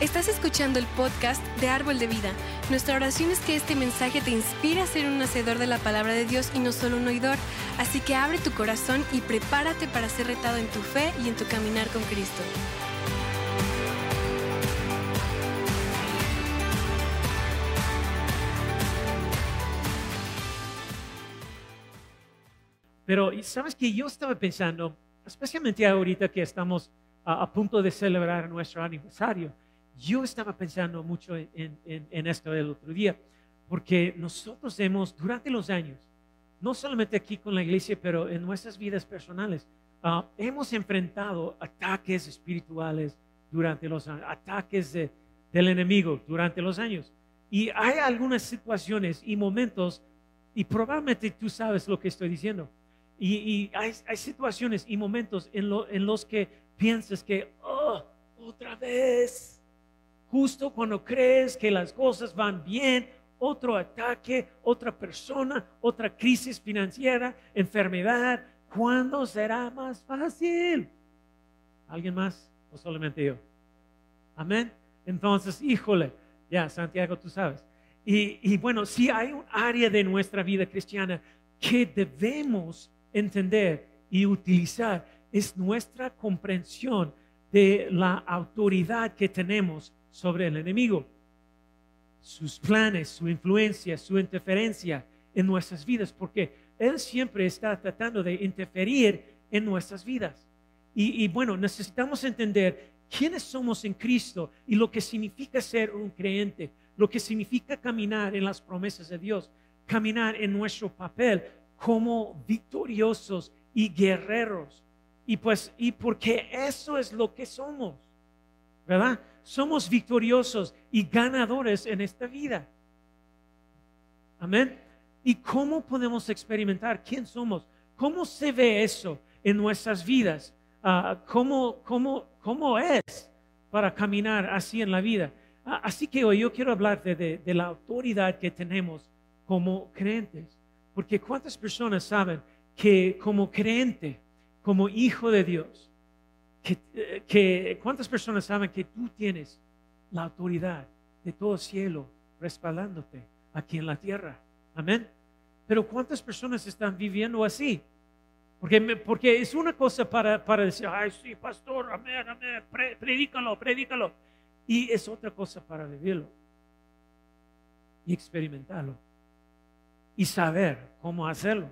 Estás escuchando el podcast de Árbol de Vida. Nuestra oración es que este mensaje te inspire a ser un hacedor de la palabra de Dios y no solo un oidor. Así que abre tu corazón y prepárate para ser retado en tu fe y en tu caminar con Cristo. Pero sabes que yo estaba pensando, especialmente ahorita que estamos a, a punto de celebrar nuestro aniversario, yo estaba pensando mucho en, esto el otro día, porque nosotros hemos, durante los años, no solamente aquí con la iglesia, pero en nuestras vidas personales, ah, hemos enfrentado ataques espirituales durante los años, ataques del enemigo durante los años. Y hay algunas situaciones y momentos, y probablemente tú sabes lo que estoy diciendo, y, hay, situaciones y momentos en, en los que piensas que, oh, otra vez, Justo cuando crees que las cosas van bien, otro ataque, otra persona, otra crisis financiera, enfermedad. ¿Cuándo será más fácil? ¿Alguien más o solamente yo? Amén. Entonces, híjole, ya, Santiago, tú sabes. Y, bueno, si hay un área de nuestra vida cristiana que debemos entender y utilizar, es nuestra comprensión de la autoridad que tenemos sobre el enemigo, sus planes, su influencia, su interferencia en nuestras vidas, porque Él siempre está tratando de interferir en nuestras vidas. Y, bueno, necesitamos entender quiénes somos en Cristo y lo que significa ser un creyente, lo que significa caminar en las promesas de Dios, caminar en nuestro papel como victoriosos y guerreros. Y pues, y porque eso es lo que somos, ¿verdad? Somos victoriosos y ganadores en esta vida. Amén. ¿Y cómo podemos experimentar quién somos? ¿Cómo se ve eso en nuestras vidas? Ah, ¿cómo, cómo, cómo, es para caminar así en la vida? Ah, así que hoy yo quiero hablar de, de la autoridad que tenemos como creyentes. Porque ¿cuántas personas saben que como creyente, como hijo de Dios, que, cuántas personas saben que tú tienes la autoridad de todo el cielo respaldándote aquí en la tierra. Amén. Pero cuántas personas están viviendo así. Porque, porque es una cosa para, para decir, ay, sí, pastor, amén, amén, predícalo, predícalo. Y es otra cosa para vivirlo y experimentarlo y saber cómo hacerlo.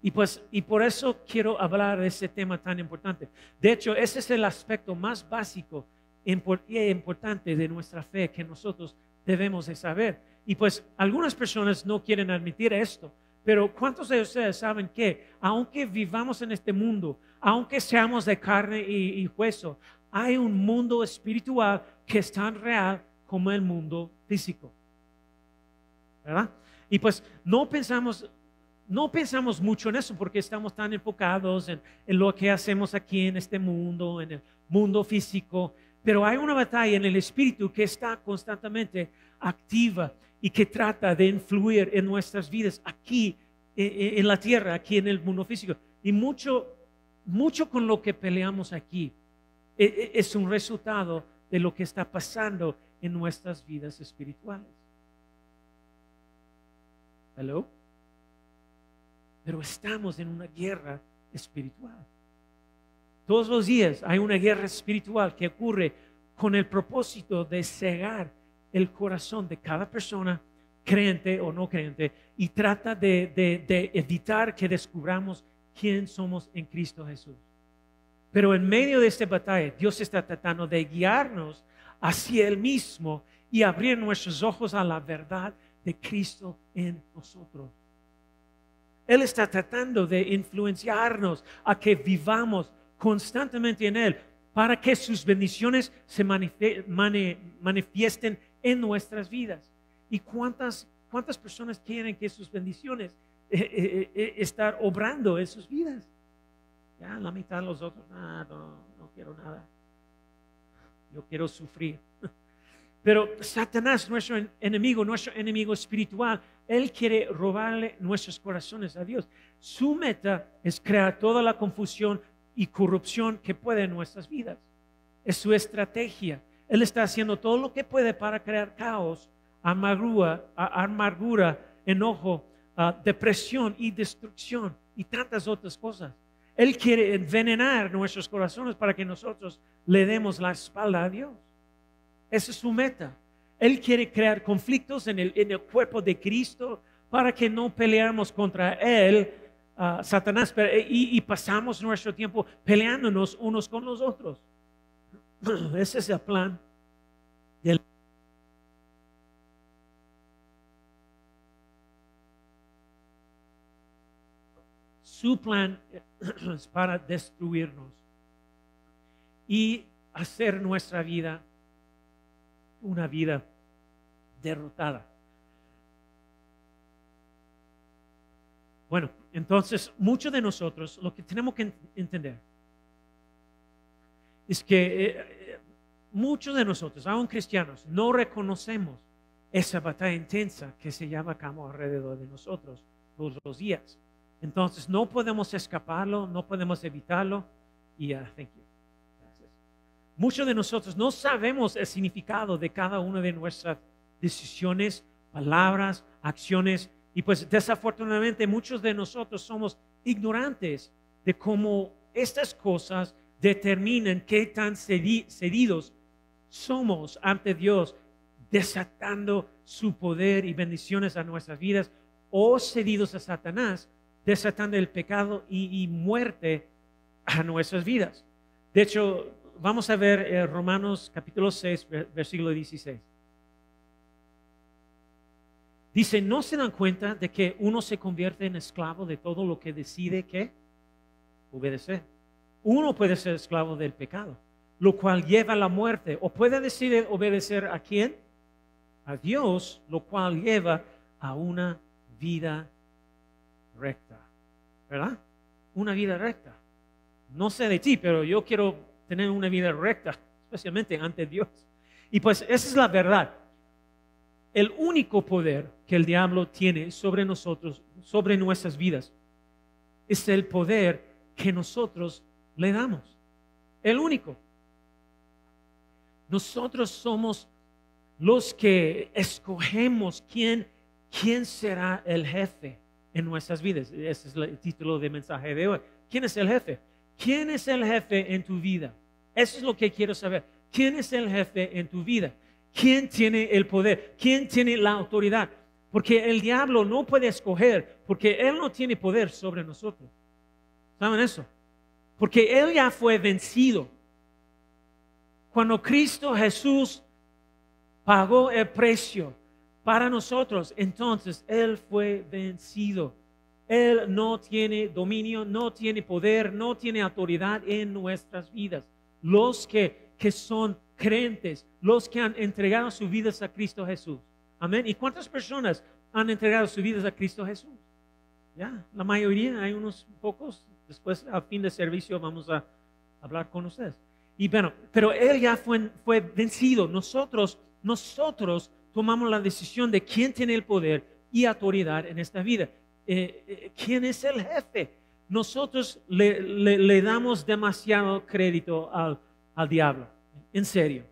Y pues, y por eso quiero hablar de ese tema tan importante. De hecho, ese es el aspecto más básico y importante de nuestra fe que nosotros debemos de saber. Y pues algunas personas no quieren admitir esto, pero ¿cuántos de ustedes saben que aunque vivamos en este mundo, aunque seamos de carne y, y hueso, hay un mundo espiritual que es tan real como el mundo físico? ¿Verdad? Y pues no pensamos no pensamos mucho en eso porque estamos tan enfocados en, lo que hacemos aquí en este mundo, en el mundo físico, pero hay una batalla en el espíritu que está constantemente activa y que trata de influir en nuestras vidas aquí e, e, en la tierra, aquí en el mundo físico. Y mucho, mucho con lo que peleamos aquí e, es un resultado de lo que está pasando en nuestras vidas espirituales. Hello pero estamos en una guerra espiritual. Todos los días hay una guerra espiritual que ocurre con el propósito de cegar el corazón de cada persona, creyente o no creyente, y trata de, evitar que descubramos quién somos en Cristo Jesús. Pero en medio de esta batalla, Dios está tratando de guiarnos hacia Él mismo y abrir nuestros ojos a la verdad de Cristo en nosotros. Él está tratando de influenciarnos a que vivamos constantemente en Él para que sus bendiciones se manifiesten en nuestras vidas. ¿Y cuántas, cuántas personas quieren que sus bendiciones eh, eh, eh, estén obrando en sus vidas? Ya la mitad de los otros, no, no quiero nada. Yo quiero sufrir. Pero Satanás, nuestro enemigo, nuestro enemigo espiritual, él quiere robarle nuestros corazones a Dios. Su meta es crear toda la confusión y corrupción que puede en nuestras vidas. Es su estrategia. Él está haciendo todo lo que puede para crear caos, amargura, amargura enojo, depresión y destrucción y tantas otras cosas. Él quiere envenenar nuestros corazones para que nosotros le demos la espalda a Dios. Esa es su meta. Él quiere crear conflictos en el, cuerpo de Cristo para que no peleamos contra Él, ah, Satanás, pero- y, y pasamos nuestro tiempo peleándonos unos con los otros. Ese es el plan. Su plan es para destruirnos y hacer nuestra vida una vida derrotada. Bueno, entonces muchos de nosotros lo que tenemos que en- entender es que eh, eh, muchos de nosotros, aún cristianos, no reconocemos esa batalla intensa que se llama camo alrededor de nosotros todos los días. Entonces no podemos escaparlo, no podemos evitarlo. Y ah, thank you. Muchos de nosotros no sabemos el significado de cada una de nuestras decisiones, palabras, acciones. Y pues desafortunadamente muchos de nosotros somos ignorantes de cómo estas cosas determinan qué tan cedi- cedidos somos ante Dios, desatando su poder y bendiciones a nuestras vidas, o cedidos a Satanás, desatando el pecado y muerte a nuestras vidas. De hecho, vamos a ver eh, Romanos capítulo 6, ver- versículo 16. Dice, ¿no se dan cuenta de que uno se convierte en esclavo de todo lo que decide que obedecer? Uno puede ser esclavo del pecado, lo cual lleva a la muerte, o puede decidir obedecer a quién? A Dios, lo cual lleva a una vida recta, ¿verdad? Una vida recta. No sé de ti, pero yo quiero tener una vida recta, especialmente ante Dios. Y pues esa es la verdad. El único poder que el diablo tiene sobre nosotros, sobre nuestras vidas, es el poder que nosotros le damos. El único. Nosotros somos los que escogemos quién, quién será el jefe en nuestras vidas. Ese es el título del mensaje de hoy. ¿Quién es el jefe? ¿Quién es el jefe en tu vida? Eso es lo que quiero saber. ¿Quién es el jefe en tu vida? ¿Quién tiene el poder? ¿Quién tiene la autoridad? Porque el diablo no puede escoger, porque él no tiene poder sobre nosotros. ¿Saben eso? Porque él ya fue vencido. Cuando Cristo Jesús pagó el precio para nosotros, entonces Él fue vencido. Él no tiene dominio, no tiene poder, no tiene autoridad en nuestras vidas. Los que, que son creyentes, los que han entregado sus vidas a Cristo Jesús. Amén. ¿Y cuántas personas han entregado sus vidas a Cristo Jesús? Ya, la mayoría, hay unos pocos. Después, al fin del servicio, vamos a hablar con ustedes. Y bueno, pero él ya fue, fue vencido. Nosotros, nosotros tomamos la decisión de quién tiene el poder y autoridad en esta vida. Eh, eh, ¿Quién es el jefe? Nosotros le, le- le damos demasiado crédito al, al diablo. En serio.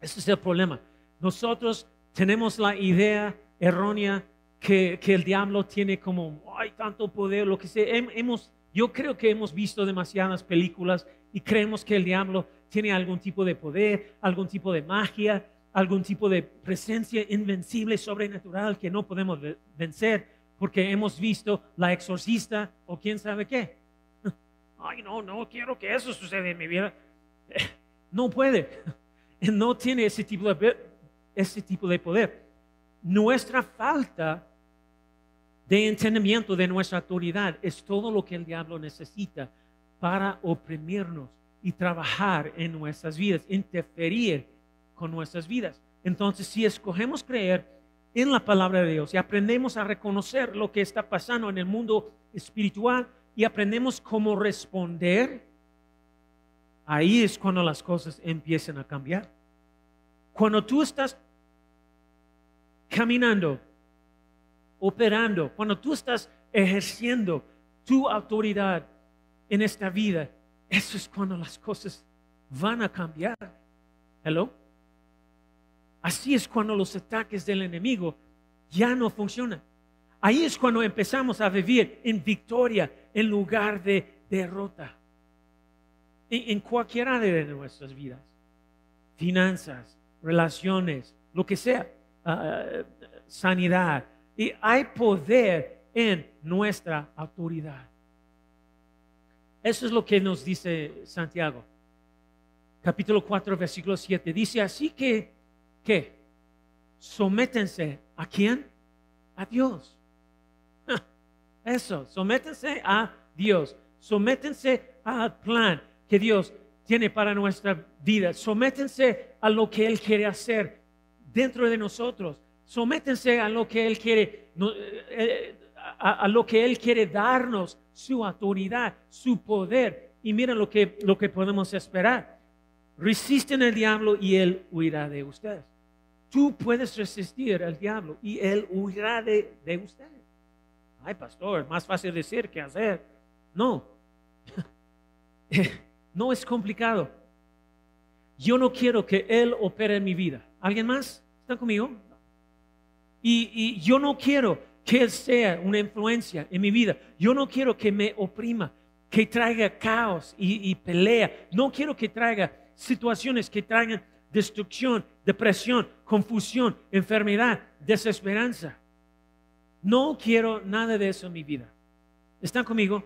Ese es el problema. Nosotros tenemos la idea errónea que, que el diablo tiene como, hay tanto poder, lo que sea. Hem- Hemos, yo creo que hemos visto demasiadas películas y creemos que el diablo tiene algún tipo de poder, algún tipo de magia, algún tipo de presencia invencible, sobrenatural que no podemos ve- vencer porque hemos visto la exorcista o quién sabe qué. Ay, no, no quiero que eso suceda en mi vida. No puede. No tiene ese tipo de, ese tipo de poder. Nuestra falta de entendimiento de nuestra autoridad es todo lo que el diablo necesita para oprimirnos y trabajar en nuestras vidas, interferir con nuestras vidas. Entonces, si escogemos creer en la palabra de Dios y aprendemos a reconocer lo que está pasando en el mundo espiritual y aprendemos cómo responder, ahí es cuando las cosas empiezan a cambiar. Cuando tú estás caminando, operando, cuando tú estás ejerciendo tu autoridad en esta vida, eso es cuando las cosas van a cambiar. Hello. Así es cuando los ataques del enemigo ya no funcionan. Ahí es cuando empezamos a vivir en victoria en lugar de derrota. En, en cualquier área de nuestras vidas. Finanzas, relaciones, lo que sea. ah, sanidad. Y hay poder en nuestra autoridad. Eso es lo que nos dice Santiago. Capítulo 4, versículo 7. Dice así que, ¿qué? Sométense a quién? A Dios. Eso, sométense a Dios. Sométense al plan que Dios tiene para nuestra vida. Sométense a lo que Él quiere hacer dentro de nosotros. Sométense a lo que Él quiere, eh, eh, a, a lo que Él quiere darnos, su autoridad, su poder. Y miren lo que, lo que podemos esperar. Resisten al diablo y Él huirá de ustedes. Tú puedes resistir al diablo y Él huirá de, ustedes. Ay, pastor, más fácil decir que hacer. No, no es complicado. Yo no quiero que Él opere en mi vida. ¿Alguien más? ¿Están conmigo? Y, y yo no quiero que Él sea una influencia en mi vida. Yo no quiero que me oprima, que traiga caos y, y pelea. No quiero que traiga situaciones que traigan destrucción, depresión, confusión, enfermedad, desesperanza. No quiero nada de eso en mi vida. ¿Están conmigo?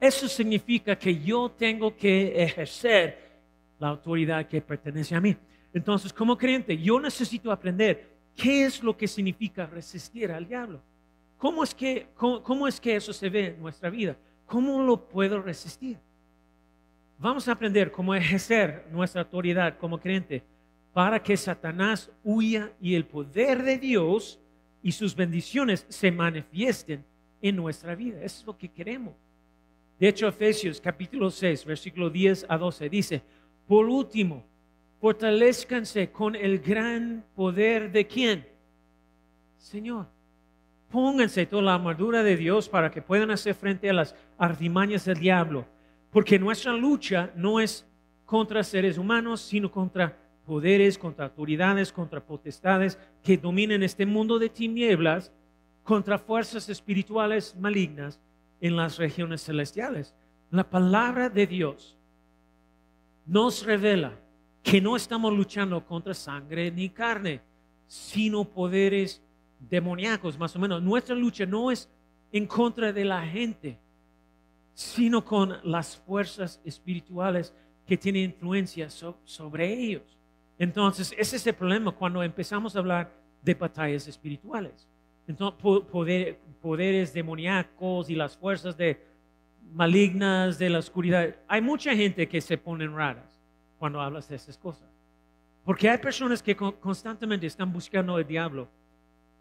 Eso significa que yo tengo que ejercer la autoridad que pertenece a mí. Entonces, como creyente, yo necesito aprender qué es lo que significa resistir al diablo. ¿Cómo es que, cómo, cómo es que eso se ve en nuestra vida? ¿Cómo lo puedo resistir? Vamos a aprender cómo ejercer nuestra autoridad como creyente para que Satanás huya y el poder de Dios y sus bendiciones se manifiesten en nuestra vida. Eso es lo que queremos. De hecho, Efesios capítulo 6, versículo 10 a 12 dice, por último, fortalezcanse con el gran poder de quién? Señor. Pónganse toda la armadura de Dios para que puedan hacer frente a las artimañas del diablo. Porque nuestra lucha no es contra seres humanos, sino contra poderes, contra autoridades, contra potestades que dominan este mundo de tinieblas, contra fuerzas espirituales malignas en las regiones celestiales. La palabra de Dios nos revela que no estamos luchando contra sangre ni carne, sino poderes demoníacos, más o menos. Nuestra lucha no es en contra de la gente, sino con las fuerzas espirituales que tienen influencia so- sobre ellos. Entonces, ese es el problema cuando empezamos a hablar de batallas espirituales. Entonces, po- poder- poderes demoníacos y las fuerzas de malignas de la oscuridad. Hay mucha gente que se ponen raras cuando hablas de esas cosas. Porque hay personas que con- constantemente están buscando el diablo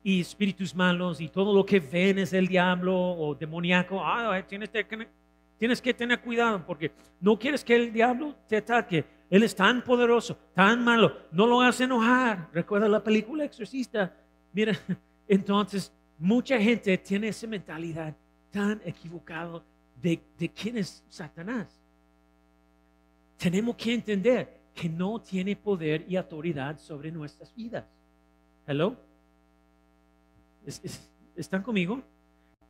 y espíritus malos y todo lo que ven es el diablo o demoníaco. Ah, tienes, que- tienes que tener cuidado porque no quieres que el diablo te ataque. Él es tan poderoso, tan malo, no lo hagas enojar. Recuerda la película Exorcista. Mira, entonces mucha gente tiene esa mentalidad tan equivocada de, de quién es Satanás. Tenemos que entender que no tiene poder y autoridad sobre nuestras vidas. Hello. ¿Es- es- ¿Están conmigo?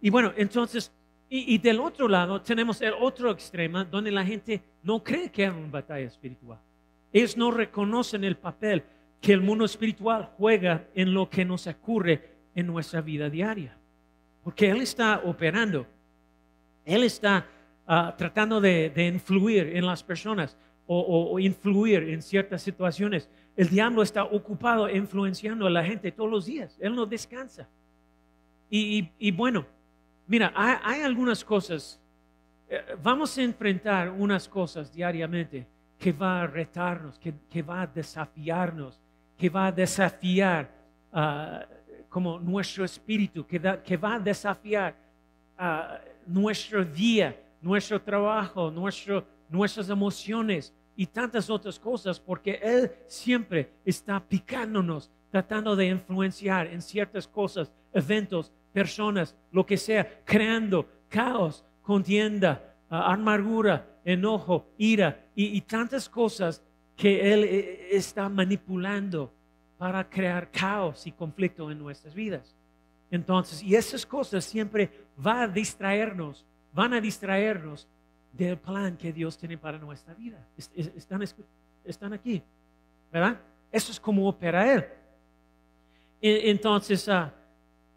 Y bueno, entonces, y, y del otro lado tenemos el otro extremo donde la gente no cree que es una batalla espiritual. Ellos no reconocen el papel que el mundo espiritual juega en lo que nos ocurre en nuestra vida diaria. Porque Él está operando. Él está ah, tratando de, de influir en las personas o, o- o influir en ciertas situaciones. El diablo está ocupado influenciando a la gente todos los días. Él no descansa. Y, y- y bueno, mira, hay, algunas cosas. eh, vamos a enfrentar unas cosas diariamente que va a retarnos, que, que va a desafiarnos, que va a desafiar ah, como nuestro espíritu, que, da- que va a desafiar ah, nuestro día, nuestro trabajo, nuestro, nuestras emociones y tantas otras cosas, porque Él siempre está picándonos, tratando de influenciar en ciertas cosas, eventos, personas, lo que sea, creando caos, contienda, ah, amargura, enojo, ira y, y tantas cosas que Él eh, está manipulando para crear caos y conflicto en nuestras vidas. Entonces, y esas cosas siempre van a distraernos, van a distraernos del plan que Dios tiene para nuestra vida. Están, están aquí, ¿verdad? Eso es como opera Él. E, entonces, ah,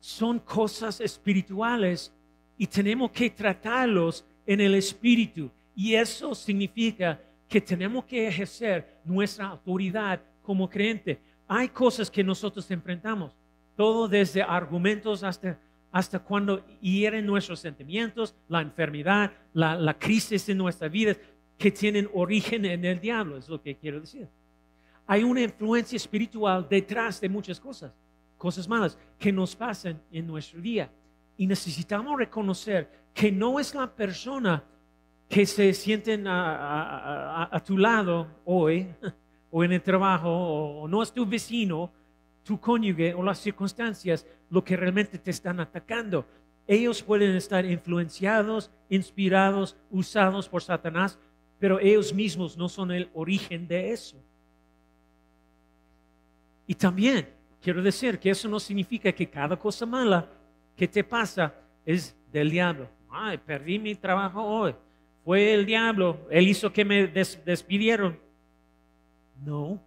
son cosas espirituales y tenemos que tratarlos en el espíritu. Y eso significa que tenemos que ejercer nuestra autoridad como creyente. Hay cosas que nosotros enfrentamos, todo desde argumentos hasta, hasta cuando hieren nuestros sentimientos, la enfermedad, la, la crisis en nuestra vida, que tienen origen en el diablo, es lo que quiero decir. Hay una influencia espiritual detrás de muchas cosas, cosas malas que nos pasan en nuestro día. Y necesitamos reconocer que no es la persona que se sienten a, tu lado hoy, o en el trabajo, o, no es tu vecino, tu cónyuge o las circunstancias lo que realmente te están atacando. Ellos pueden estar influenciados, inspirados, usados por Satanás, pero ellos mismos no son el origen de eso. Y también quiero decir que eso no significa que cada cosa mala que te pasa es del diablo. Ay, perdí mi trabajo hoy fue el diablo, él hizo que me despidieron. No,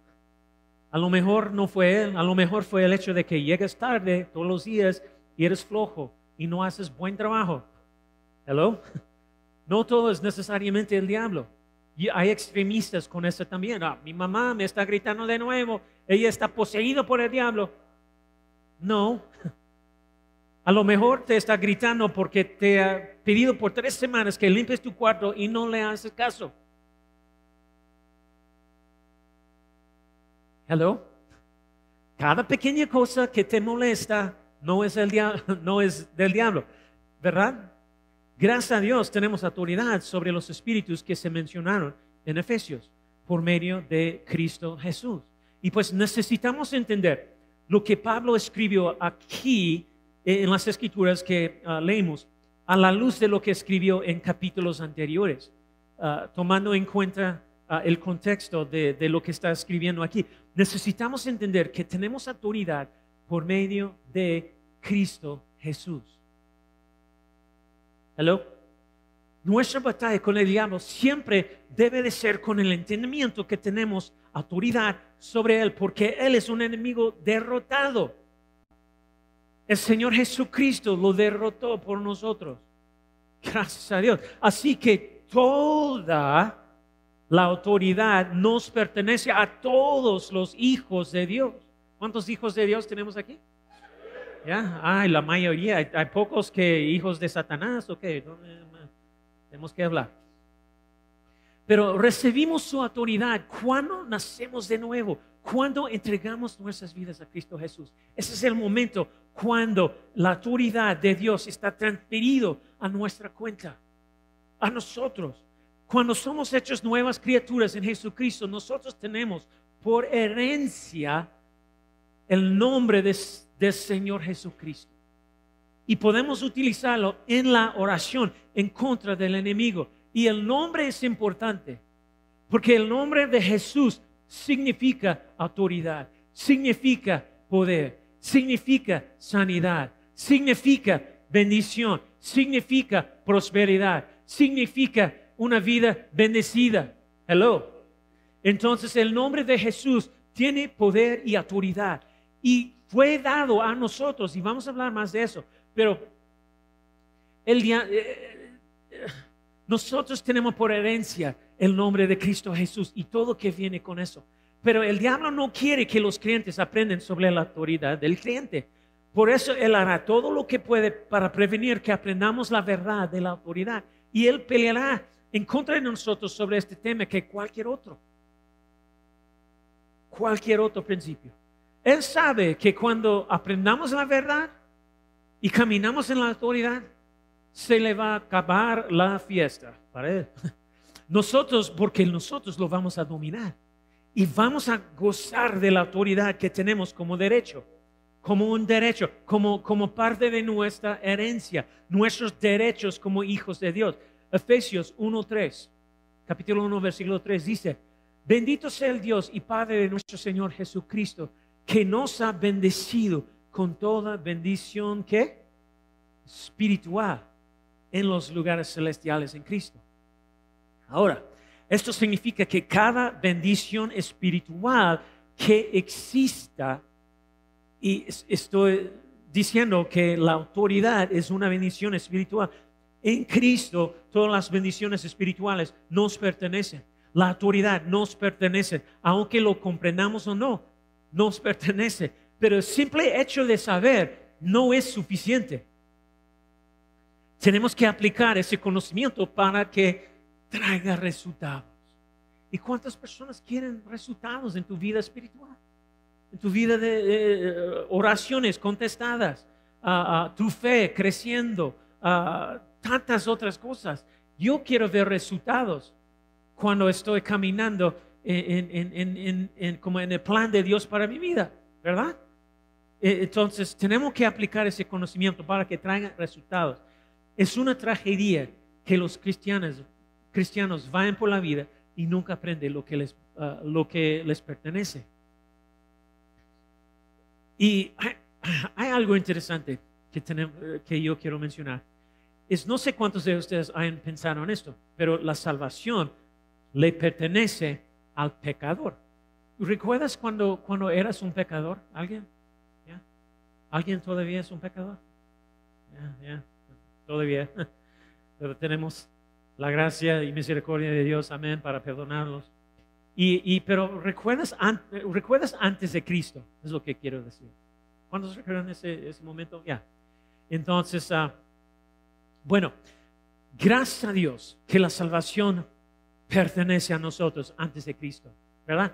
a lo mejor no fue él, a lo mejor fue el hecho de que llegas tarde todos los días y eres flojo y no haces buen trabajo. Hello? No todo es necesariamente el diablo. Y hay extremistas con eso también. Ah, mi mamá me está gritando de nuevo, ella está poseída por el diablo. No, a lo mejor te está gritando porque te ha pedido por tres semanas que limpies tu cuarto y no le haces caso. Hello. Cada pequeña cosa que te molesta no es, el no es del diablo, ¿verdad? Gracias a Dios tenemos autoridad sobre los espíritus que se mencionaron en Efesios por medio de Cristo Jesús. Y pues necesitamos entender lo que Pablo escribió aquí en las escrituras que ah, leemos a la luz de lo que escribió en capítulos anteriores, ah, tomando en cuenta ah, el contexto de, lo que está escribiendo aquí. Necesitamos entender que tenemos autoridad por medio de Cristo Jesús. Hello. Nuestra batalla con el diablo siempre debe de ser con el entendimiento que tenemos autoridad sobre él, porque él es un enemigo derrotado. El Señor Jesucristo lo derrotó por nosotros. Gracias a Dios. Así que toda la autoridad nos pertenece a todos los hijos de Dios. ¿Cuántos hijos de Dios tenemos aquí? ¿Ya? Ay, la mayoría. Hay, pocos que hijos de Satanás. Ok, tenemos que hablar. Pero recibimos su autoridad cuando nacemos de nuevo, cuando entregamos nuestras vidas a Cristo Jesús. Ese es el momento cuando la autoridad de Dios está transferido a nuestra cuenta, a nosotros. Cuando somos hechos nuevas criaturas en Jesucristo, nosotros tenemos por herencia el nombre del Señor Jesucristo. Y podemos utilizarlo en la oración en contra del enemigo. Y el nombre es importante, porque el nombre de Jesús significa autoridad, significa poder significa sanidad, significa bendición, significa prosperidad, significa una vida bendecida. Hello. Entonces el nombre de Jesús tiene poder y autoridad y fue dado a nosotros y vamos a hablar más de eso, pero el eh, eh, nosotros tenemos por herencia el nombre de Cristo Jesús y todo que viene con eso. Pero el diablo no quiere que los clientes aprendan sobre la autoridad del cliente. Por eso Él hará todo lo que puede para prevenir que aprendamos la verdad de la autoridad. Y Él peleará en contra de nosotros sobre este tema que cualquier otro. Cualquier otro principio. Él sabe que cuando aprendamos la verdad y caminamos en la autoridad, se le va a acabar la fiesta para Él. Nosotros, porque nosotros lo vamos a dominar y vamos a gozar de la autoridad que tenemos como derecho, como un derecho, como, como parte de nuestra herencia, nuestros derechos como hijos de Dios. Efesios 1.3, capítulo 1, versículo 3 dice, Bendito sea el Dios y Padre de nuestro Señor Jesucristo, que nos ha bendecido con toda bendición que espiritual en los lugares celestiales en Cristo. Ahora, esto significa que cada bendición espiritual que exista, y estoy diciendo que la autoridad es una bendición espiritual, en Cristo todas las bendiciones espirituales nos pertenecen. La autoridad nos pertenece, aunque lo comprendamos o no, nos pertenece. Pero el simple hecho de saber no es suficiente. Tenemos que aplicar ese conocimiento para que traiga resultados. ¿Y cuántas personas quieren resultados en tu vida espiritual? En tu vida de oraciones contestadas, tu fe creciendo, tantas otras cosas. Yo quiero ver resultados cuando estoy caminando en, como en el plan de Dios para mi vida, ¿verdad? E, entonces, tenemos que aplicar ese conocimiento para que traiga resultados. Es una tragedia que los cristianos, cristianos vayan por la vida y nunca aprenden lo que les, ah, lo que les pertenece. Y hay, algo interesante que, tenemos, que yo quiero mencionar. Es, no sé cuántos de ustedes han pensado en esto, pero la salvación le pertenece al pecador. ¿Recuerdas cuando, cuando eras un pecador? ¿Alguien? ¿Alguien todavía es un pecador? Todavía. Pero tenemos la gracia y misericordia de Dios, amén, para perdonarlos. Y, pero ¿recuerdas, ¿recuerdas antes de Cristo? Es lo que quiero decir. ¿Cuántos recuerdan ese, ese momento? Ya. Entonces, uh, bueno, gracias a Dios que la salvación pertenece a nosotros antes de Cristo, ¿verdad?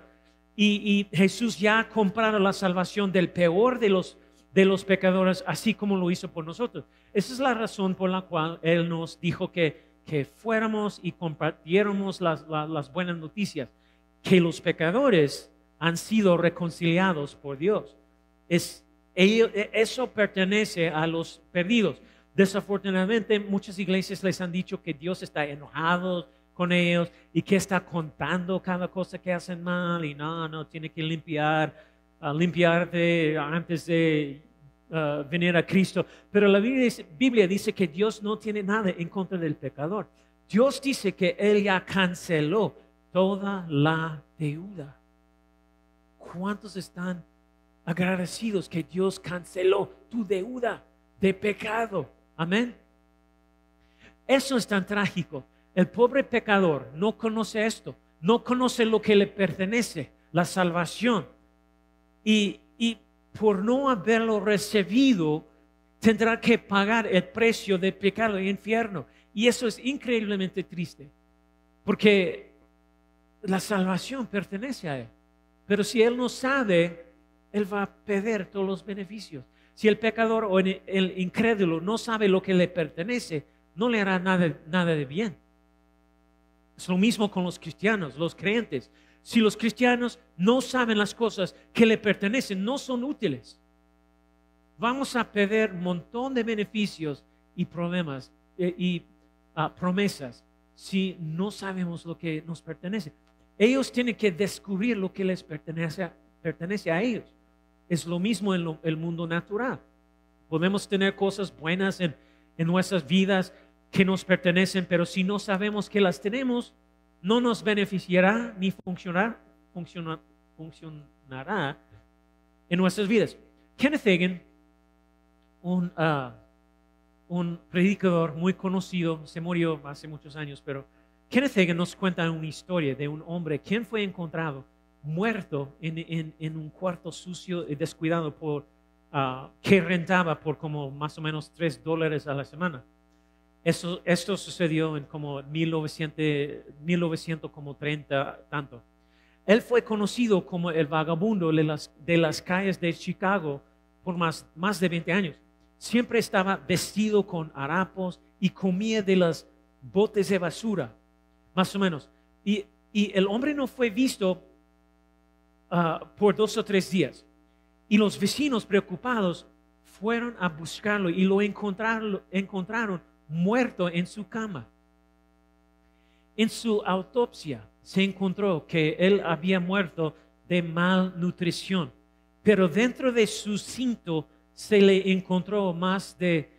Y, Jesús ya ha comprado la salvación del peor de los, pecadores, así como lo hizo por nosotros. Esa es la razón por la cual Él nos dijo que, fuéramos y compartiéramos las, buenas noticias, que los pecadores han sido reconciliados por Dios. Es, eso pertenece a los perdidos. Desafortunadamente, muchas iglesias les han dicho que Dios está enojado con ellos y que está contando cada cosa que hacen mal y no, no, tiene que limpiar, uh, limpiarte antes de uh, venir a Cristo. Pero la Biblia dice, Biblia dice que Dios no tiene nada en contra del pecador. Dios dice que Él ya canceló toda la deuda. ¿Cuántos están agradecidos que Dios canceló tu deuda de pecado? Amén. Eso es tan trágico. El pobre pecador no conoce esto, no conoce lo que le pertenece, la salvación. Y, por no haberlo recibido, tendrá que pagar el precio del pecado y infierno. Y eso es increíblemente triste, porque la salvación pertenece a Él. Pero si Él no sabe, Él va a perder todos los beneficios. Si el pecador o el incrédulo no sabe lo que le pertenece, no le hará nada, nada de bien. Es lo mismo con los cristianos, los creyentes. Si los cristianos no saben las cosas que le pertenecen, no son útiles. Vamos a perder un montón de beneficios y problemas eh, y ah, promesas si no sabemos lo que nos pertenece. Ellos tienen que descubrir lo que les pertenece, pertenece a ellos. Es lo mismo en el mundo natural. Podemos tener cosas buenas en, nuestras vidas que nos pertenecen, pero si no sabemos que las tenemos, no nos beneficiará ni funcionará, funcionará en nuestras vidas. Kenneth Hagin, un, ah, un predicador muy conocido, se murió hace muchos años, pero Kenneth Hagin nos cuenta una historia de un hombre quien fue encontrado muerto en, un cuarto sucio y descuidado por, ah, que rentaba por como más o menos tres dólares a la semana. Eso, esto sucedió en como 1900, 1930 tanto. Él fue conocido como el vagabundo de las, de las calles de Chicago por más, más de 20 años. Siempre estaba vestido con harapos y comía de las botes de basura, más o menos. Y, y el hombre no fue visto Ah, por dos o tres días. Y los vecinos preocupados fueron a buscarlo y lo encontraron, encontraron muerto en su cama. En su autopsia se encontró que él había muerto de malnutrición, pero dentro de su cinto se le encontró más de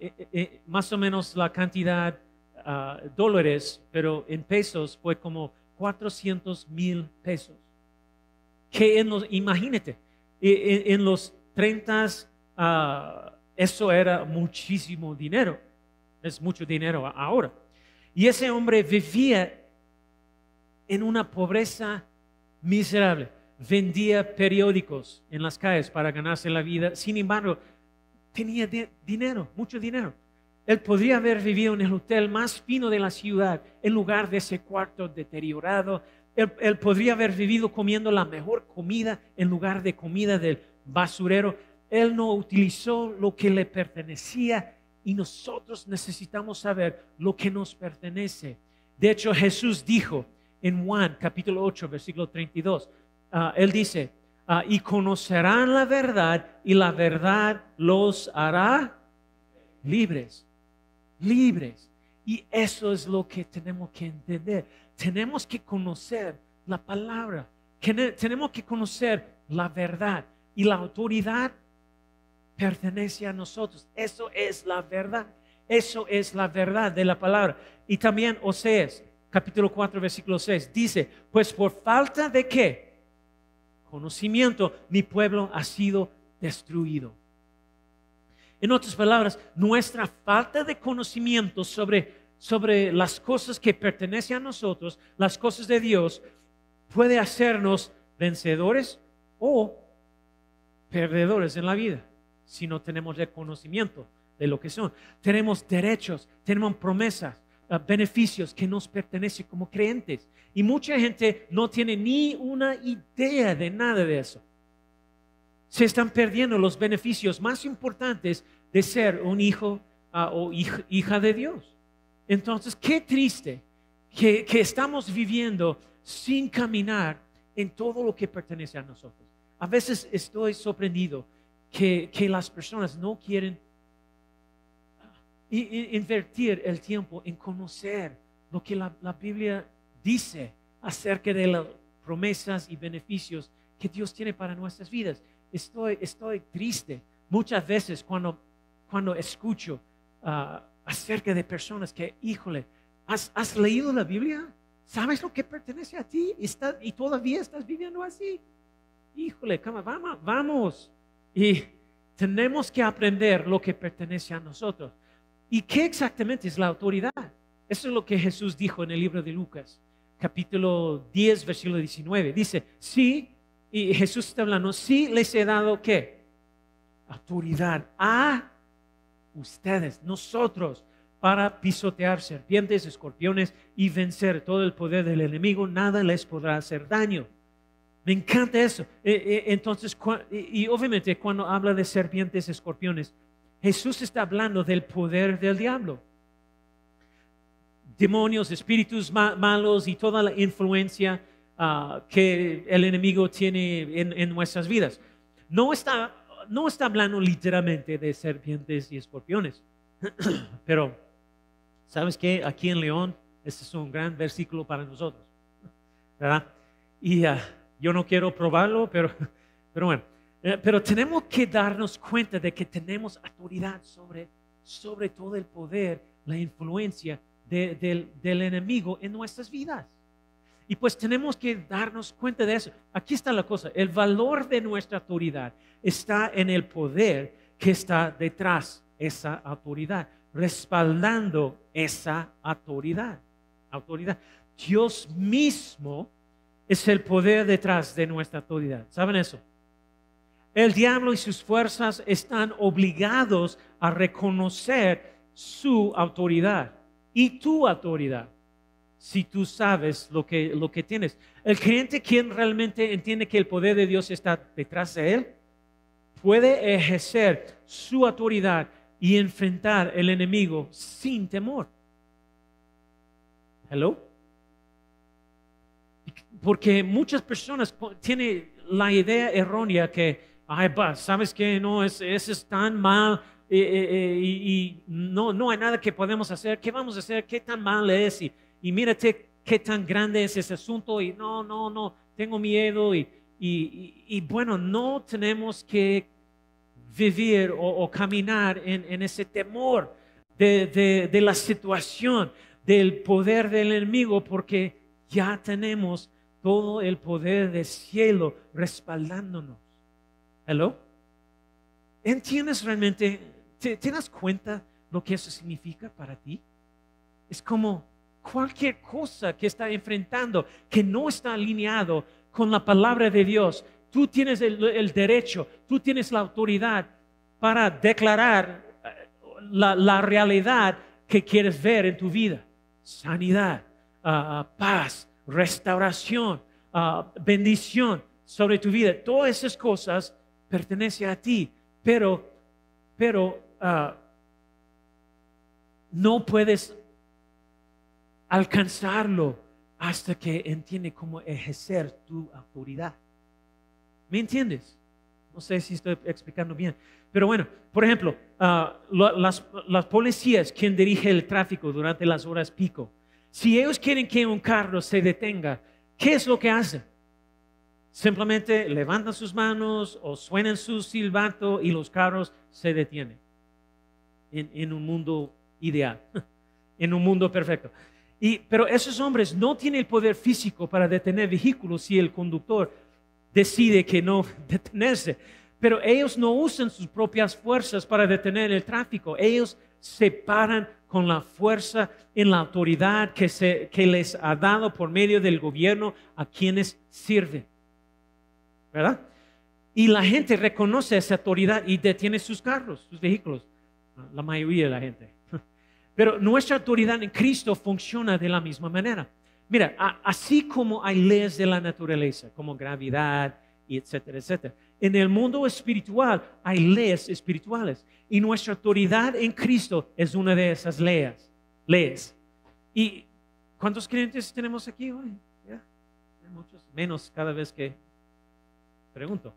eh, más o menos la cantidad ah, dólares, pero en pesos fue como 400 mil pesos. Que en los, imagínate, e- en, en los 30 ah, eso era muchísimo dinero, es mucho dinero ahora. Y ese hombre vivía en una pobreza miserable. Vendía periódicos en las calles para ganarse la vida. Sin embargo, tenía di- dinero, mucho dinero. Él podría haber vivido en el hotel más fino de la ciudad en lugar de ese cuarto deteriorado. Él podría haber vivido comiendo la mejor comida en lugar de comida del basurero. Él no utilizó lo que le pertenecía y nosotros necesitamos saber lo que nos pertenece. De hecho, Jesús dijo en Juan capítulo 8, versículo 32, ah, Él dice, ah, y conocerán la verdad y la verdad los hará libres, libres. Y eso es lo que tenemos que entender. Tenemos que conocer la palabra, tenemos que conocer la verdad y la autoridad pertenece a nosotros. Eso es la verdad. Eso es la verdad de la palabra. Y también Oseas, capítulo 4, versículo 6, dice, pues por falta de qué? Conocimiento, mi pueblo ha sido destruido. En otras palabras, nuestra falta de conocimiento sobre, sobre las cosas que pertenecen a nosotros, las cosas de Dios, puede hacernos vencedores o perdedores en la vida si no tenemos el conocimiento de lo que son. Tenemos derechos, tenemos promesas, ah, beneficios que nos pertenecen como creyentes. Y mucha gente no tiene ni una idea de nada de eso. Se están perdiendo los beneficios más importantes de ser un hijo ah, o hija, hija de Dios. Entonces, qué triste que, que estamos viviendo sin caminar en todo lo que pertenece a nosotros. A veces estoy sorprendido que, que las personas no quieren invertir el tiempo en conocer lo que la, la Biblia dice acerca de las promesas y beneficios que Dios tiene para nuestras vidas. Estoy, estoy triste muchas veces cuando, cuando escucho ah, acerca de personas que, híjole, ¿has, has leído la Biblia? ¿Sabes lo que pertenece a ti? Está- y todavía estás viviendo así. Híjole, cama, vamos, vamos. Y tenemos que aprender lo que pertenece a nosotros. ¿Y qué exactamente es la autoridad? Eso es lo que Jesús dijo en el libro de Lucas, capítulo 10, versículo 19. Dice, sí, y Jesús está hablando, sí les he dado qué? Autoridad a ustedes, nosotros, para pisotear serpientes, escorpiones y vencer todo el poder del enemigo. Nada les podrá hacer daño. Me encanta eso. Eh, eh, entonces, y, obviamente cuando habla de serpientes, escorpiones, Jesús está hablando del poder del diablo. Demonios, espíritus ma- malos y toda la influencia ah, que el enemigo tiene en, nuestras vidas. No está, no está hablando literalmente de serpientes y escorpiones, pero ¿sabes qué? Aquí en León, este es un gran versículo para nosotros, ¿verdad? Y ah, yo no quiero probarlo, pero, pero bueno, eh, pero tenemos que darnos cuenta de que tenemos autoridad sobre, sobre todo el poder, la influencia de- del, del enemigo en nuestras vidas. Y pues tenemos que darnos cuenta de eso. Aquí está la cosa, el valor de nuestra autoridad está en el poder que está detrás esa autoridad, respaldando esa autoridad. Autoridad. Dios mismo es el poder detrás de nuestra autoridad. ¿Saben eso? El diablo y sus fuerzas están obligados a reconocer su autoridad y tu autoridad. Si tú sabes lo que, lo que tienes. El creyente quien realmente entiende que el poder de Dios está detrás de él, puede ejercer su autoridad y enfrentar el enemigo sin temor. Hello? Porque muchas personas tienen la idea errónea que, ay, va, sabes que no, es, eso es tan mal eh, eh, eh, y, no, no hay nada que podemos hacer. ¿Qué vamos a hacer? ¿Qué tan mal es? Y, y mírate qué tan grande es ese asunto y no, no, no, tengo miedo y, y, bueno, no tenemos que vivir o, caminar en, en, ese temor de, de la situación, del poder del enemigo, porque ya tenemos todo el poder del cielo respaldándonos. ¿Hello? ¿Entiendes realmente? ¿Te, ¿Te, das cuenta lo que eso significa para ti? Es como cualquier cosa que está enfrentando que no está alineado con la palabra de Dios. Tú tienes el, derecho, tú tienes la autoridad para declarar eh, la, realidad que quieres ver en tu vida. Sanidad, uh, paz, restauración, uh, bendición sobre tu vida. Todas esas cosas pertenecen a ti, pero, pero uh, no puedes alcanzarlo hasta que entiende cómo ejercer tu autoridad. ¿Me entiendes? No sé si estoy explicando bien. Pero bueno, por ejemplo, uh, las, las, policías, quien dirige el tráfico durante las horas pico, si ellos quieren que un carro se detenga, ¿qué es lo que hacen? Simplemente levantan sus manos o suenan su silbato y los carros se detienen. En, un mundo ideal, en un mundo perfecto. Y, pero esos hombres no tienen el poder físico para detener vehículos si el conductor decide que no detenerse. Pero ellos no usan sus propias fuerzas para detener el tráfico. Ellos se paran con la fuerza en la autoridad que, se, que les ha dado por medio del gobierno a quienes sirven. ¿Verdad? Y la gente reconoce esa autoridad y detiene sus carros, sus vehículos. La mayoría de la gente. Pero nuestra autoridad en Cristo funciona de la misma manera. Mira, así como hay leyes de la naturaleza, como gravedad, y etcétera, etcétera. En el mundo espiritual hay leyes espirituales y nuestra autoridad en Cristo es una de esas leyes. leyes. ¿Y cuántos creyentes tenemos aquí hoy? ¿Ya? Muchos, menos cada vez que pregunto.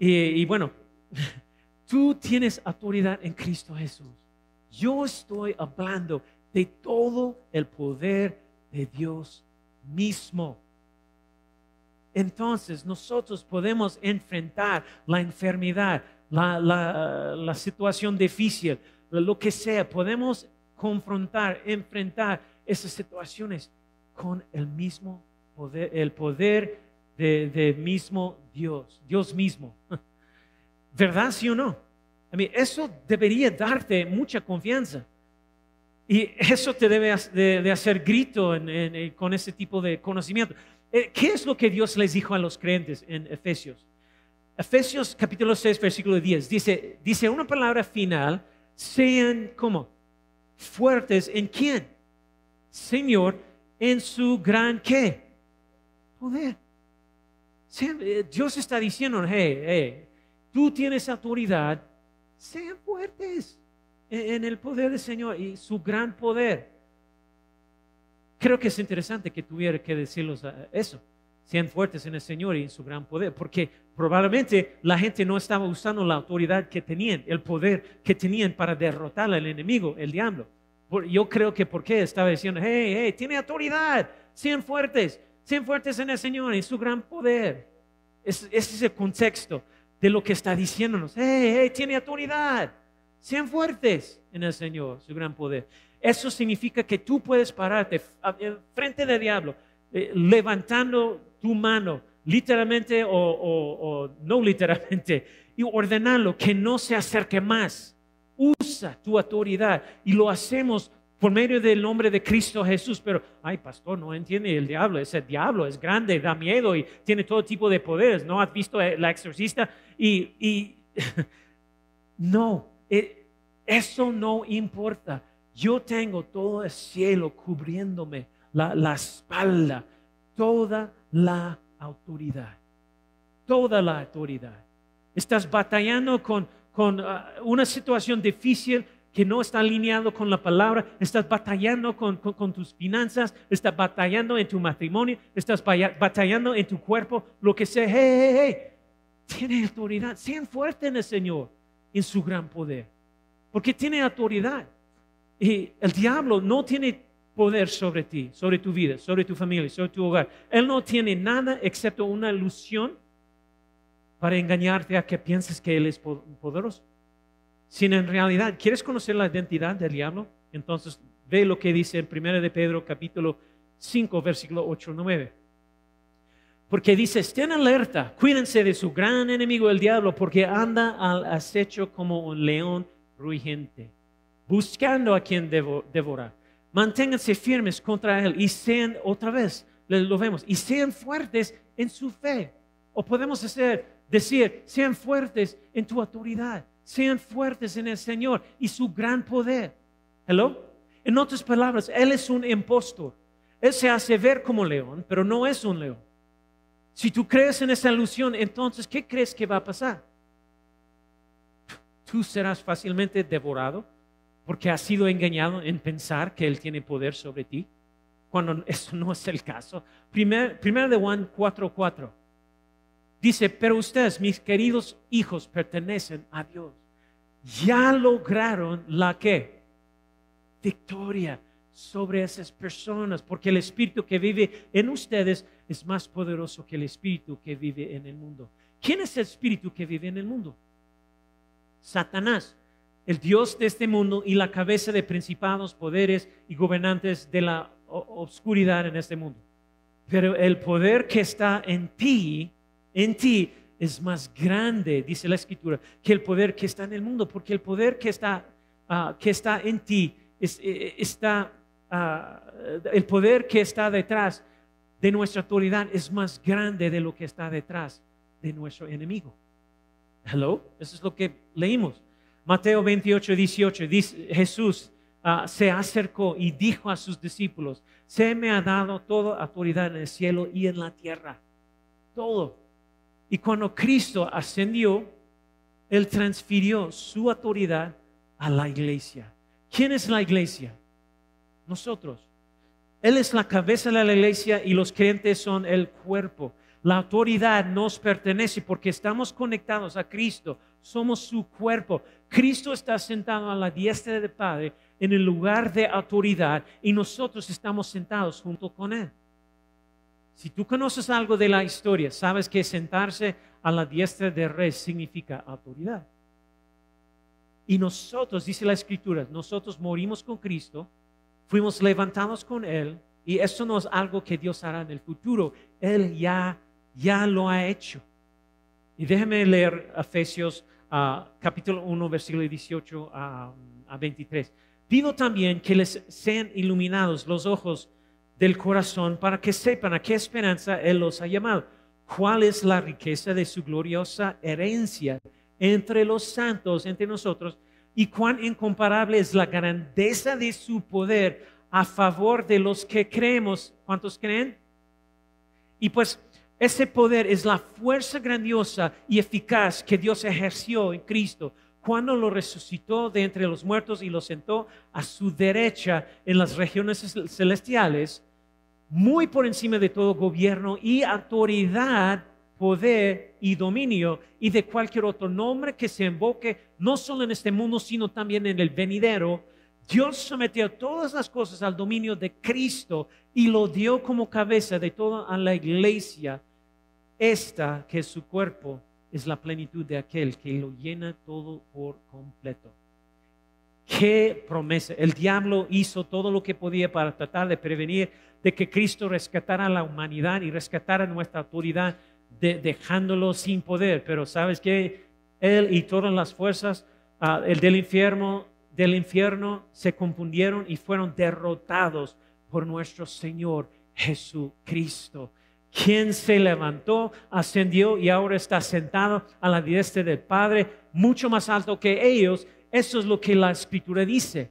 Y, y bueno, tú tienes autoridad en Cristo Jesús. Yo estoy hablando de todo el poder de Dios mismo. Entonces nosotros podemos enfrentar la enfermedad, la, situación difícil, lo que sea. Podemos confrontar, enfrentar esas situaciones con el mismo poder, el poder de, de mismo Dios, Dios mismo. ¿Verdad, sí o no? eso debería darte mucha confianza. Y eso te debe de, hacer grito con ese tipo de conocimiento. Eh, ¿Qué es lo que Dios les dijo a los creyentes en Efesios? Efesios capítulo 6, versículo 10. Dice, dice una palabra final, sean como fuertes en quién? Señor, en su gran qué? Poder. Eh, Dios está diciendo, hey, hey, tú tienes autoridad sean fuertes en el poder del Señor y su gran poder. Creo que es interesante que tuviera que decirles eso. Sean fuertes en el Señor y en su gran poder, porque probablemente la gente no estaba usando la autoridad que tenían, el poder que tenían para derrotar al enemigo, el diablo. Yo creo que porque estaba diciendo, hey, hey, tiene autoridad, sean fuertes, sean fuertes en el Señor y su gran poder. ese es el contexto de lo que está diciéndonos. Hey, hey, tiene autoridad. Sean fuertes en el Señor, su gran poder. Eso significa que tú puedes pararte frente del diablo, eh, levantando tu mano, literalmente o, no literalmente, y ordenarlo que no se acerque más. Usa tu autoridad y lo hacemos por medio del nombre de Cristo Jesús. Pero, ay, pastor, no entiende el diablo. Ese diablo es grande, da miedo y tiene todo tipo de poderes. ¿No has visto la exorcista? Y, no, eh, eso no importa. Yo tengo todo el cielo cubriéndome, la, espalda, toda la autoridad. Toda la autoridad. Estás batallando con, con ah, una situación difícil que no está alineado con la palabra, estás batallando con, tus finanzas, estás batallando en tu matrimonio, estás batallando en tu cuerpo, lo que sea, hey, hey, hey, tiene autoridad, sean fuertes en el Señor, en su gran poder, porque tiene autoridad. Y el diablo no tiene poder sobre ti, sobre tu vida, sobre tu familia, sobre tu hogar. Él no tiene nada excepto una ilusión para engañarte a que pienses que Él es poderoso. Sino en realidad, ¿quieres conocer la identidad del diablo? Entonces ve lo que dice en 1 de Pedro capítulo 5, versículo 8 9. Porque dice, estén alerta, cuídense de su gran enemigo el diablo, porque anda al acecho como un león rugiente, buscando a quien devorar. Manténganse firmes contra él y sean, otra vez, lo vemos, y sean fuertes en su fe. O podemos hacer, decir, sean fuertes en tu autoridad, sean fuertes en el Señor y su gran poder. Hello? En otras palabras, Él es un impostor. Él se hace ver como león, pero no es un león. Si tú crees en esa ilusión, entonces, ¿qué crees que va a pasar? Tú serás fácilmente devorado porque has sido engañado en pensar que Él tiene poder sobre ti, cuando eso no es el caso. Primero, de Juan 4:4 dice, pero ustedes, mis queridos hijos, pertenecen a Dios. Ya lograron la que? Victoria sobre esas personas, porque el Espíritu que vive en ustedes es más poderoso que el Espíritu que vive en el mundo. ¿Quién es el Espíritu que vive en el mundo? Satanás, el Dios de este mundo y la cabeza de principados, poderes y gobernantes de la oscuridad en este mundo. Pero el poder que está en ti, en ti, es más grande, dice la Escritura, que el poder que está en el mundo, porque el poder que está, ah, que está en ti es, eh, está Ah, el poder que está detrás de nuestra autoridad es más grande de lo que está detrás de nuestro enemigo. Hello, eso es lo que leímos. Mateo 28, 18, dice, Jesús ah, se acercó y dijo a sus discípulos, se me ha dado toda autoridad en el cielo y en la tierra. Todo. Y cuando Cristo ascendió, Él transfirió su autoridad a la iglesia. ¿Quién es la iglesia? nosotros. Él es la cabeza de la iglesia y los creyentes son el cuerpo. La autoridad nos pertenece porque estamos conectados a Cristo. Somos su cuerpo. Cristo está sentado a la diestra del Padre en el lugar de autoridad y nosotros estamos sentados junto con Él. Si tú conoces algo de la historia, sabes que sentarse a la diestra del rey significa autoridad. Y nosotros, dice la Escritura, nosotros morimos con Cristo fuimos levantados con Él y esto no es algo que Dios hará en el futuro. Él ya, ya lo ha hecho. Y déjeme leer Efesios capítulo 1, versículo 18 a, a 23. Pido también que les sean iluminados los ojos del corazón para que sepan a qué esperanza Él los ha llamado. ¿Cuál es la riqueza de su gloriosa herencia entre los santos, entre nosotros? y cuán incomparable es la grandeza de su poder a favor de los que creemos. ¿Cuántos creen? Y pues ese poder es la fuerza grandiosa y eficaz que Dios ejerció en Cristo cuando lo resucitó de entre los muertos y lo sentó a su derecha en las regiones celestiales, muy por encima de todo gobierno y autoridad poder y dominio y de cualquier otro nombre que se invoque, no solo en este mundo, sino también en el venidero. Dios sometió todas las cosas al dominio de Cristo y lo dio como cabeza de toda la iglesia. Esta, que es su cuerpo, es la plenitud de aquel que lo llena todo por completo. Qué promesa. El diablo hizo todo lo que podía para tratar de prevenir de que Cristo rescatara a la humanidad y rescatara nuestra autoridad dejándolo sin poder. Pero sabes que él y todas las fuerzas ah, el del infierno, del infierno se confundieron y fueron derrotados por nuestro Señor Jesucristo quien se levantó, ascendió y ahora está sentado a la diestra del Padre, mucho más alto que ellos. Eso es lo que la escritura dice.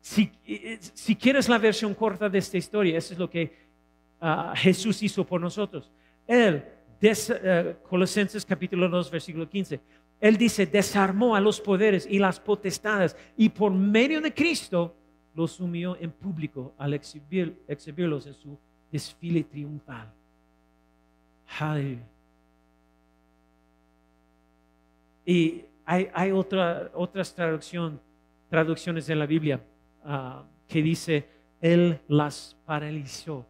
Si, eh, si quieres la versión corta de esta historia, eso es lo que ah, Jesús hizo por nosotros. Él eh, Colosenses capítulo 2, versículo 15. Él dice, desarmó a los poderes y las potestades y por medio de Cristo los sumió en público al exhibirlos en su desfile triunfal. Y hay, otra, otras traducciones en la Biblia ah, que dice Él las paralizó.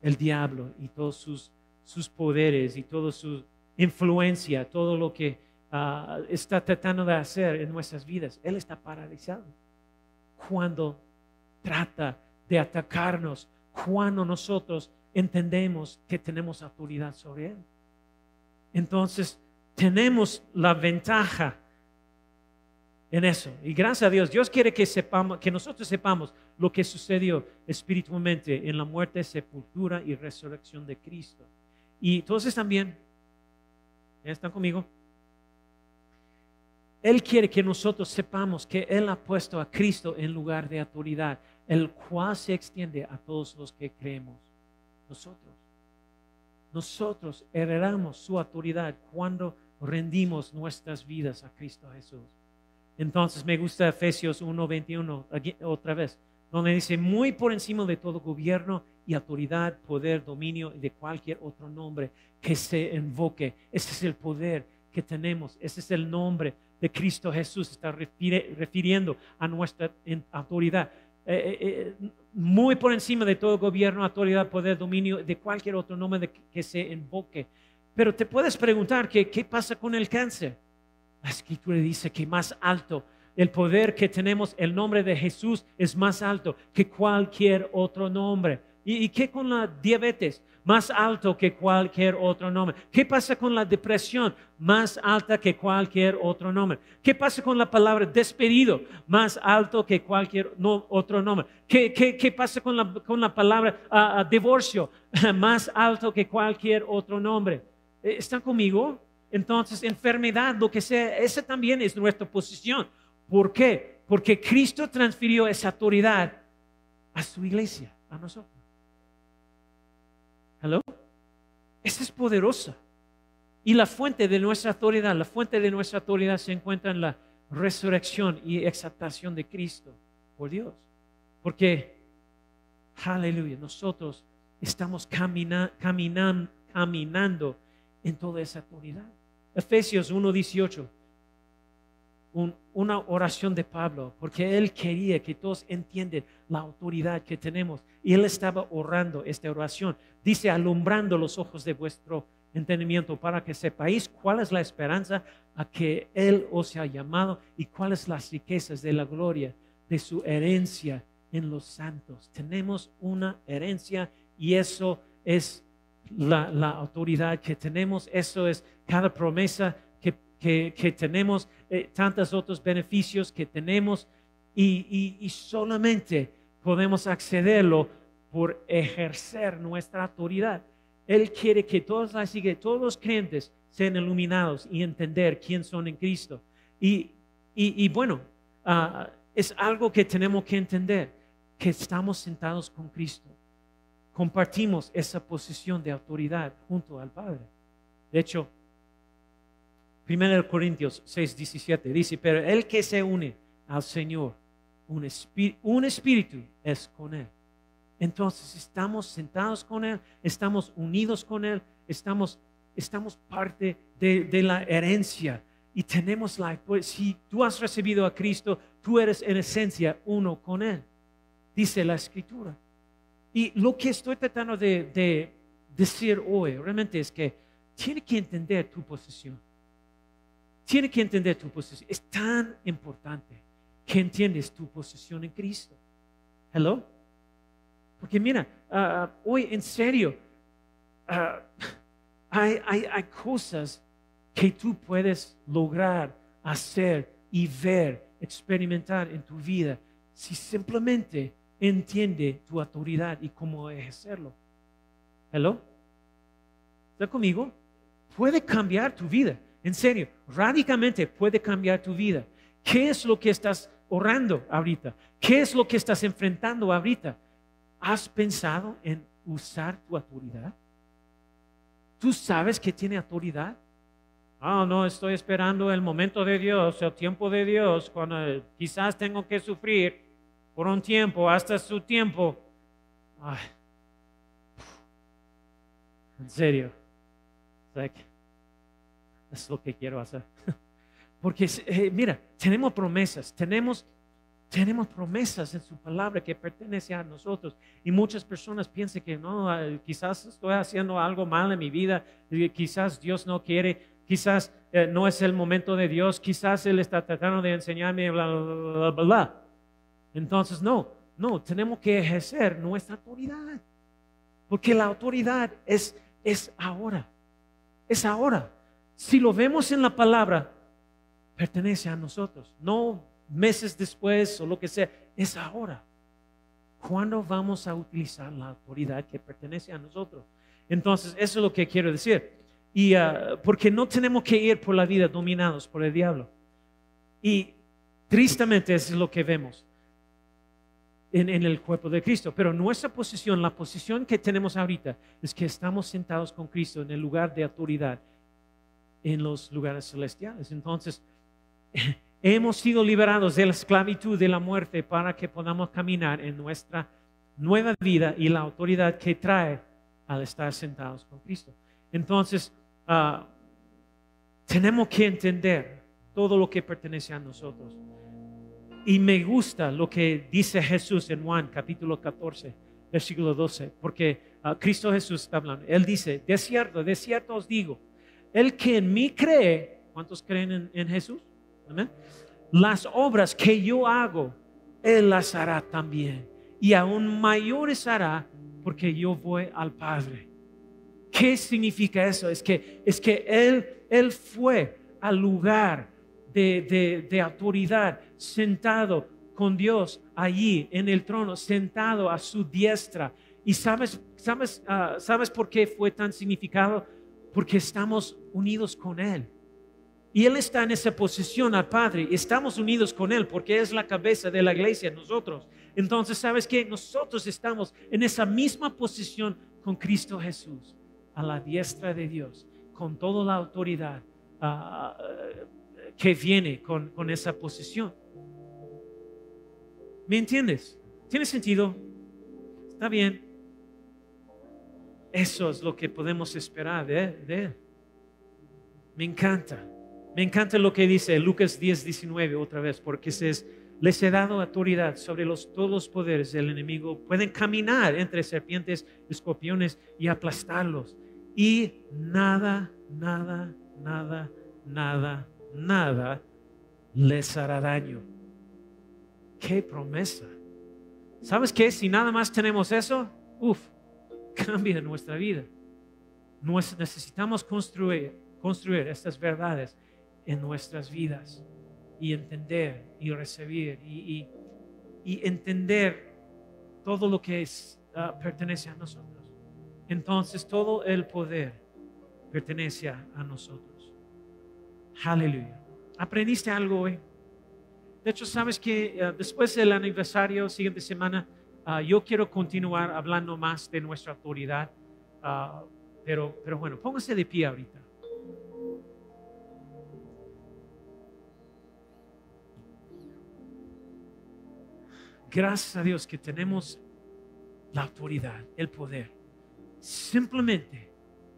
El diablo y todos sus, sus poderes y toda su influencia, todo lo que ah, está tratando de hacer en nuestras vidas, Él está paralizado. Cuando trata de atacarnos, cuando nosotros entendemos que tenemos autoridad sobre Él. Entonces, tenemos la ventaja en eso. Y gracias a Dios, Dios quiere que sepamos, que nosotros sepamos lo que sucedió espiritualmente en la muerte, sepultura y resurrección de Cristo. Y entonces también, ¿ya están conmigo? Él quiere que nosotros sepamos que Él ha puesto a Cristo en lugar de autoridad, el cual se extiende a todos los que creemos. Nosotros. Nosotros heredamos su autoridad cuando rendimos nuestras vidas a Cristo Jesús. Entonces me gusta Efesios 1:21 otra vez, donde dice, muy por encima de todo gobierno y autoridad, poder, dominio de cualquier otro nombre que se invoque. Ese es el poder que tenemos, ese es el nombre de Cristo Jesús, está refiriendo a nuestra autoridad. Eh, eh, eh, muy por encima de todo gobierno, autoridad, poder, dominio, de cualquier otro nombre que se invoque. Pero te puedes preguntar que, qué pasa con el cáncer. La escritura dice que más alto, el poder que tenemos, el nombre de Jesús es más alto que cualquier otro nombre. ¿Y, qué con la diabetes? Más alto que cualquier otro nombre. ¿Qué pasa con la depresión? Más alta que cualquier otro nombre. ¿Qué pasa con la palabra despedido? Más alto que cualquier otro nombre. ¿Qué, qué, pasa con la, con la palabra ah, ah, divorcio? Más alto que cualquier otro nombre. Eh, ¿Están conmigo? Entonces, enfermedad, lo que sea, esa también es nuestra posición. ¿Por qué? Porque Cristo transfirió esa autoridad a su iglesia, a nosotros. ¿Hello? Esa es poderosa. Y la fuente de nuestra autoridad, la fuente de nuestra autoridad se encuentra en la resurrección y exaltación de Cristo por Dios. Porque, aleluya, nosotros estamos caminando en toda esa autoridad. Efesios 1.18, una oración de Pablo, porque él quería que todos entiendan la autoridad que tenemos. Y él estaba orando esta oración. Dice, alumbrando los ojos de vuestro entendimiento para que sepáis cuál es la esperanza a que Él os ha llamado y cuáles las riquezas de la gloria de su herencia en los santos. Tenemos una herencia y eso es la, autoridad que tenemos, eso es cada promesa que, tenemos, eh, tantos otros beneficios que tenemos y, solamente podemos accederlo por ejercer nuestra autoridad. Él quiere que todos, así que todos los creyentes sean iluminados y entender quién son en Cristo. Y, bueno, ah, es algo que tenemos que entender, que estamos sentados con Cristo compartimos esa posición de autoridad junto al Padre. De hecho, 1 Corintios 6, 17 dice, pero el que se une al Señor, un, espíritu, es con Él. Entonces estamos sentados con Él, estamos unidos con Él, estamos, estamos parte de, de la herencia y tenemos la, pues, si tú has recibido a Cristo, tú eres en esencia uno con Él, dice la Escritura. Y lo que estoy tratando de, decir hoy realmente es que tiene que entender tu posición. Tiene que entender tu posición. Es tan importante que entiendes tu posición en Cristo. Hello. Porque mira, ah, ah, hoy en serio, ah, hay, hay cosas que tú puedes lograr hacer y ver, experimentar en tu vida si simplemente entiende tu autoridad y cómo ejercerlo. ¿Hello? ¿Está conmigo? Puede cambiar tu vida. En serio, radicalmente puede cambiar tu vida. ¿Qué es lo que estás orando ahorita? ¿Qué es lo que estás enfrentando ahorita? ¿Has pensado en usar tu autoridad? ¿Tú sabes que tiene autoridad? Ah, no, estoy esperando el momento de Dios, el tiempo de Dios, cuando quizás tengo que sufrir por un tiempo, hasta su tiempo. en serio, es lo que quiero hacer. Porque, eh, mira, tenemos promesas, tenemos, tenemos promesas en su palabra que pertenecen a nosotros. Y muchas personas piensan que no, eh, quizás estoy haciendo algo mal en mi vida, quizás Dios no quiere, quizás eh, no es el momento de Dios, quizás Él está tratando de enseñarme, bla, bla, bla, bla. Entonces, no, no, tenemos que ejercer nuestra autoridad. Porque la autoridad es, es ahora, es ahora. Si lo vemos en la palabra, pertenece a nosotros, no meses después o lo que sea, es ahora. ¿Cuándo vamos a utilizar la autoridad que pertenece a nosotros? Entonces, eso es lo que quiero decir. Y ah, porque no tenemos que ir por la vida dominados por el diablo. Y tristemente eso es lo que vemos en, en, el cuerpo de Cristo. Pero nuestra posición, la posición que tenemos ahorita, es que estamos sentados con Cristo en el lugar de autoridad en los lugares celestiales. Entonces, hemos sido liberados de la esclavitud, de la muerte, para que podamos caminar en nuestra nueva vida y la autoridad que trae al estar sentados con Cristo. Entonces, ah, tenemos que entender todo lo que pertenece a nosotros. Y me gusta lo que dice Jesús en Juan capítulo 14, versículo 12, porque ah, Cristo Jesús está hablando. Él dice, de cierto, de cierto os digo, el que en mí cree, ¿cuántos creen en Jesús? Las obras que yo hago, Él las hará también. Y aún mayores hará porque yo voy al Padre. ¿Qué significa eso? Es que, es que Él, él fue al lugar de, de, autoridad, sentado con Dios allí en el trono, sentado a su diestra. ¿Y sabes, sabes, ah, sabes por qué fue tan significado? Porque estamos unidos con Él. Y Él está en esa posición al Padre. Estamos unidos con Él porque es la cabeza de la iglesia, nosotros. Entonces, ¿sabes qué? Nosotros estamos en esa misma posición con Cristo Jesús, a la diestra de Dios, con toda la autoridad ah, que viene con, esa posición. ¿Me entiendes? ¿Tiene sentido? Está bien. Eso es lo que podemos esperar de, de Él. Me encanta. Me encanta lo que dice Lucas 10, 19 otra vez, porque es, les he dado autoridad sobre los, todos los poderes del enemigo. Pueden caminar entre serpientes, escorpiones y aplastarlos. Y nada, nada, nada, nada, nada les hará daño. Qué promesa. ¿Sabes qué? Si nada más tenemos eso, uff, cambia nuestra vida. necesitamos construir, construir estas verdades en nuestras vidas y entender y recibir y, entender todo lo que es, ah, pertenece a nosotros. Entonces todo el poder pertenece a nosotros. Aleluya. ¿Aprendiste algo hoy? De hecho, sabes que ah, después del aniversario, siguiente semana, ah, yo quiero continuar hablando más de nuestra autoridad. pero, pero bueno, póngase de pie ahorita. Gracias a Dios que tenemos la autoridad, el poder. Simplemente,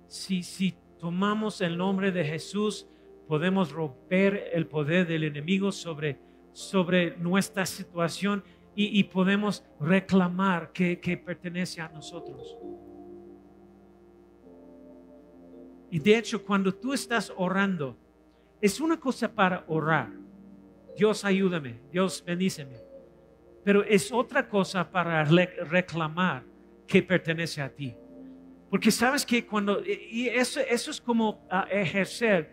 si, si tomamos el nombre de Jesús, podemos romper el poder del enemigo sobre, sobre nuestra situación y, podemos reclamar que, que pertenece a nosotros. Y de hecho, cuando tú estás orando, es una cosa para orar. Dios ayúdame, Dios bendíceme. Pero es otra cosa para reclamar que pertenece a ti. Porque sabes que cuando, y eso, eso es como ejercer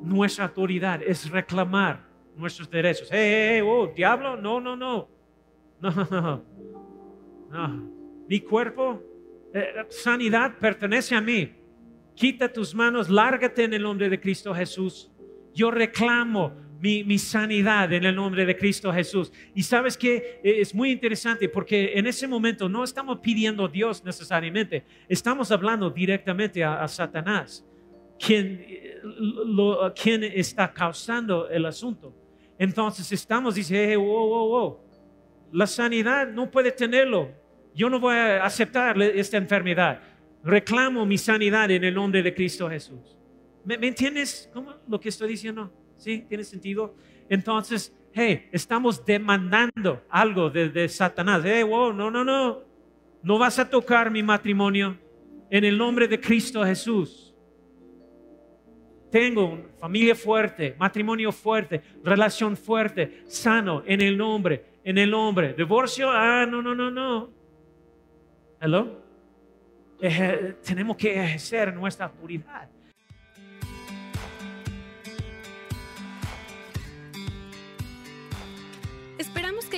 nuestra autoridad, es reclamar nuestros derechos. Hey, oh, diablo, no, no, no. No, no, no. Mi cuerpo, eh, sanidad pertenece a mí. Quita tus manos, lárgate en el nombre de Cristo Jesús. Yo reclamo mi, sanidad en el nombre de Cristo Jesús. Y sabes que es muy interesante porque en ese momento no estamos pidiendo a Dios necesariamente, estamos hablando directamente a, Satanás, quien, lo, quien está causando el asunto. Entonces estamos diciendo, wow, wow, wow, la sanidad no puede tenerlo. Yo no voy a aceptar esta enfermedad. Reclamo mi sanidad en el nombre de Cristo Jesús. ¿Me, entiendes cómo lo que estoy diciendo? ¿Sí? ¿Tiene sentido? Entonces, hey, estamos demandando algo de, Satanás. Hey, wow, no, no, no. No vas a tocar mi matrimonio en el nombre de Cristo Jesús. Tengo una familia fuerte, matrimonio fuerte, relación fuerte, sano en el nombre, en el nombre. Divorcio, ah, no, no, no, no. Hello. Eje- tenemos que ejercer nuestra puridad.